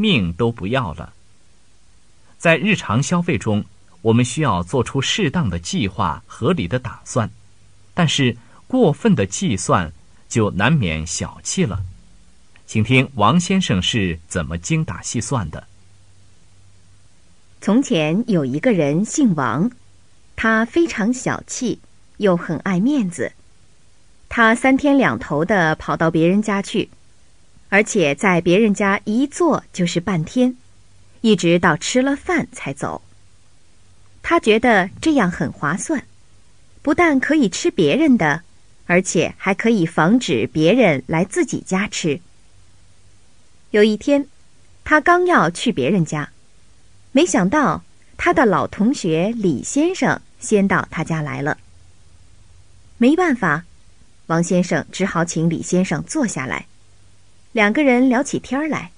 命都不要了。在日常消费中，我们需要做出适当的计划、合理的打算，但是过分的计算就难免小气了。请听王先生是怎么精打细算的。从前有一个人姓王，他非常小气，又很爱面子。他三天两头的跑到别人家去，而且在别人家一坐就是半天，一直到吃了饭才走。他觉得这样很划算，不但可以吃别人的，而且还可以防止别人来自己家吃。有一天，他刚要去别人家。没想到，他的老同学李先生先到他家来了。没办法，王先生只好请李先生坐下来，两个人聊起天来。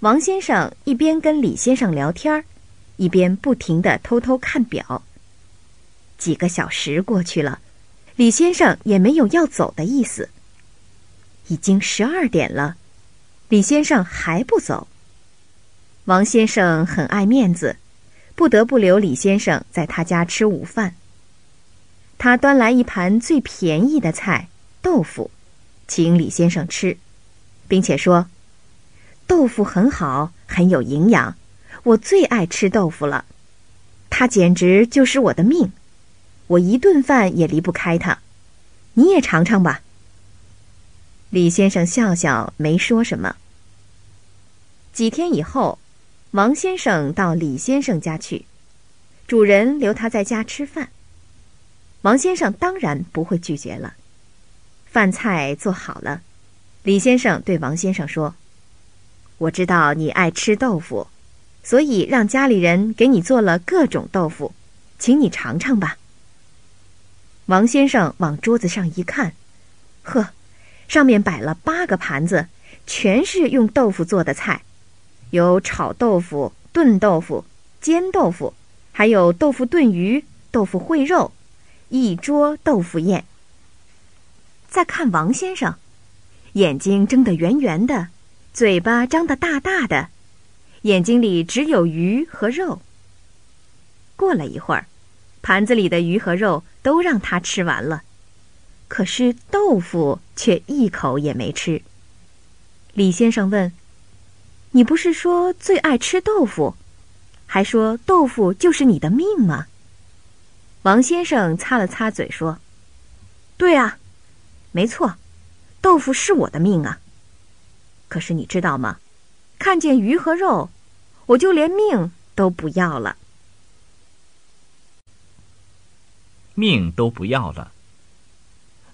王先生一边跟李先生聊天一边不停的偷偷看表。几个小时过去了，李先生也没有要走的意思。已经十二点了，李先生还不走。王先生很爱面子，不得不留李先生在他家吃午饭。他端来一盘最便宜的菜——豆腐，请李先生吃，并且说：“豆腐很好，很有营养，我最爱吃豆腐了。它简直就是我的命，我一顿饭也离不开它。你也尝尝吧。”李先生笑笑，没说什么。几天以后。王先生到李先生家去，主人留他在家吃饭。王先生当然不会拒绝了。饭菜做好了，李先生对王先生说：“我知道你爱吃豆腐，所以让家里人给你做了各种豆腐，请你尝尝吧。”王先生往桌子上一看，呵，上面摆了八个盘子，全是用豆腐做的菜。有炒豆腐、炖豆腐、煎豆腐，还有豆腐炖鱼、豆腐烩肉，一桌豆腐宴。再看王先生，眼睛睁得圆圆的，嘴巴张得大大的，眼睛里只有鱼和肉。过了一会儿，盘子里的鱼和肉都让他吃完了，可是豆腐却一口也没吃。李先生问。你不是说最爱吃豆腐，还说豆腐就是你的命吗？王先生擦了擦嘴说：“对啊，没错，豆腐是我的命啊。可是你知道吗？看见鱼和肉，我就连命都不要了。命都不要了。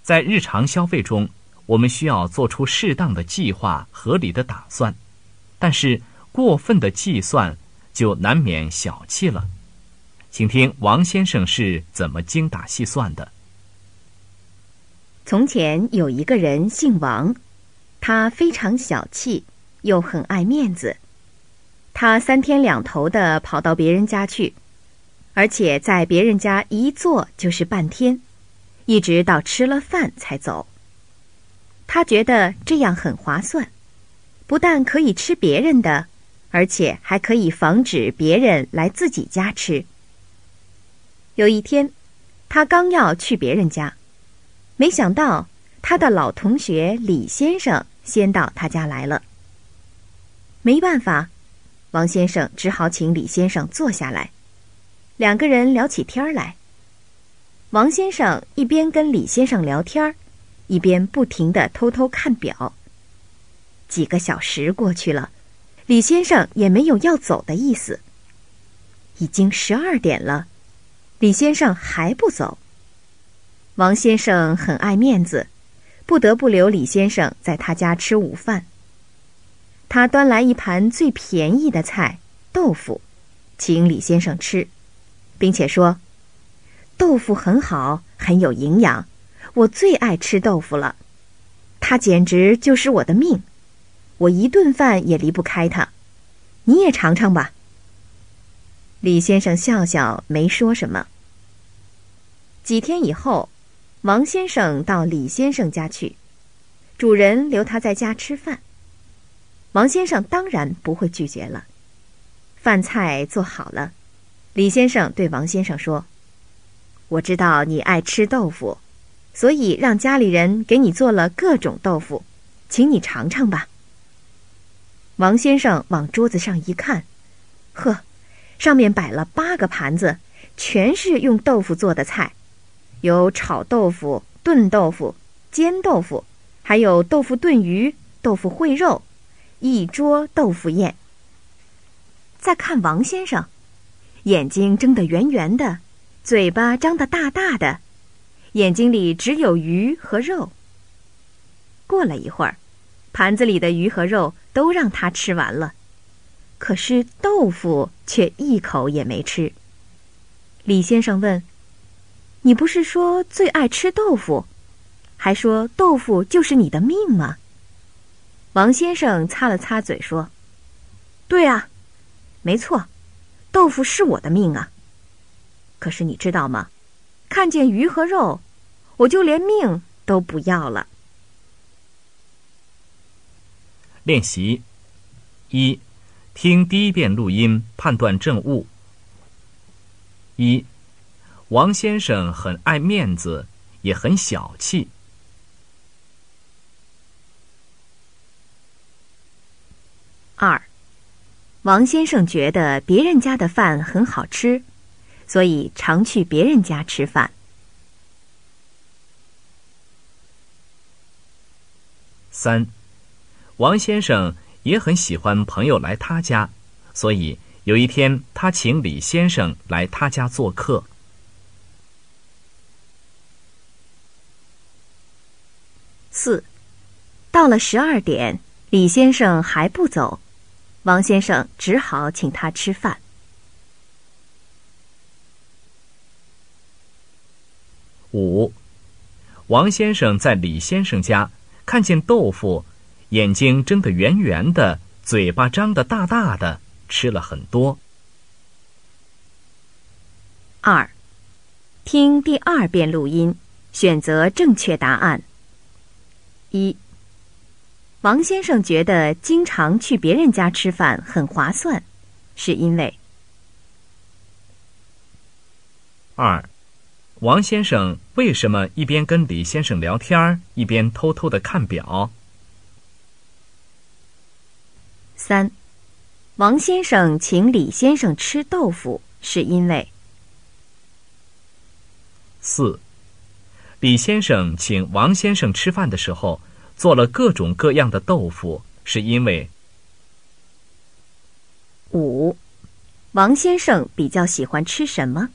在日常消费中，我们需要做出适当的计划、合理的打算。”但是过分的计算就难免小气了，请听王先生是怎么精打细算的。从前有一个人姓王，他非常小气，又很爱面子。他三天两头的跑到别人家去，而且在别人家一坐就是半天，一直到吃了饭才走。他觉得这样很划算。不但可以吃别人的，而且还可以防止别人来自己家吃。有一天，他刚要去别人家，没想到他的老同学李先生先到他家来了。没办法，王先生只好请李先生坐下来，两个人聊起天来。王先生一边跟李先生聊天一边不停的偷偷看表。几个小时过去了，李先生也没有要走的意思。已经十二点了，李先生还不走。王先生很爱面子，不得不留李先生在他家吃午饭。他端来一盘最便宜的菜——豆腐，请李先生吃，并且说：“豆腐很好，很有营养，我最爱吃豆腐了，它简直就是我的命。”我一顿饭也离不开它，你也尝尝吧。李先生笑笑，没说什么。几天以后，王先生到李先生家去，主人留他在家吃饭。王先生当然不会拒绝了。饭菜做好了，李先生对王先生说：“我知道你爱吃豆腐，所以让家里人给你做了各种豆腐，请你尝尝吧。”王先生往桌子上一看，呵，上面摆了八个盘子，全是用豆腐做的菜，有炒豆腐、炖豆腐、煎豆腐，还有豆腐炖鱼、豆腐烩肉。一桌豆腐宴。再看王先生，眼睛睁得圆圆的，嘴巴张得大大的，眼睛里只有鱼和肉。过了一会儿，盘子里的鱼和肉都让他吃完了，可是豆腐却一口也没吃。李先生问：“你不是说最爱吃豆腐，还说豆腐就是你的命吗？”王先生擦了擦嘴说：“对啊，没错，豆腐是我的命啊。可是你知道吗？看见鱼和肉，我就连命都不要了。”练习一，听第一遍录音，判断正误。一，王先生很爱面子，也很小气。二，王先生觉得别人家的饭很好吃，所以常去别人家吃饭。三，王先生也很喜欢朋友来他家，所以有一天他请李先生来他家做客。四，到了十二点，李先生还不走。王先生只好请他吃饭。五，王先生在李先生家看见豆腐，眼睛睁得圆圆的，嘴巴张得大大的，吃了很多。二，听第二遍录音，选择正确答案。一。王先生觉得经常去别人家吃饭很划算，是因为二，王先生为什么一边跟李先生聊天一边偷偷的看表？三，王先生请李先生吃豆腐，是因为四，李先生请王先生吃饭的时候。做了各种各样的豆腐，是因为五，王先生比较喜欢吃什么？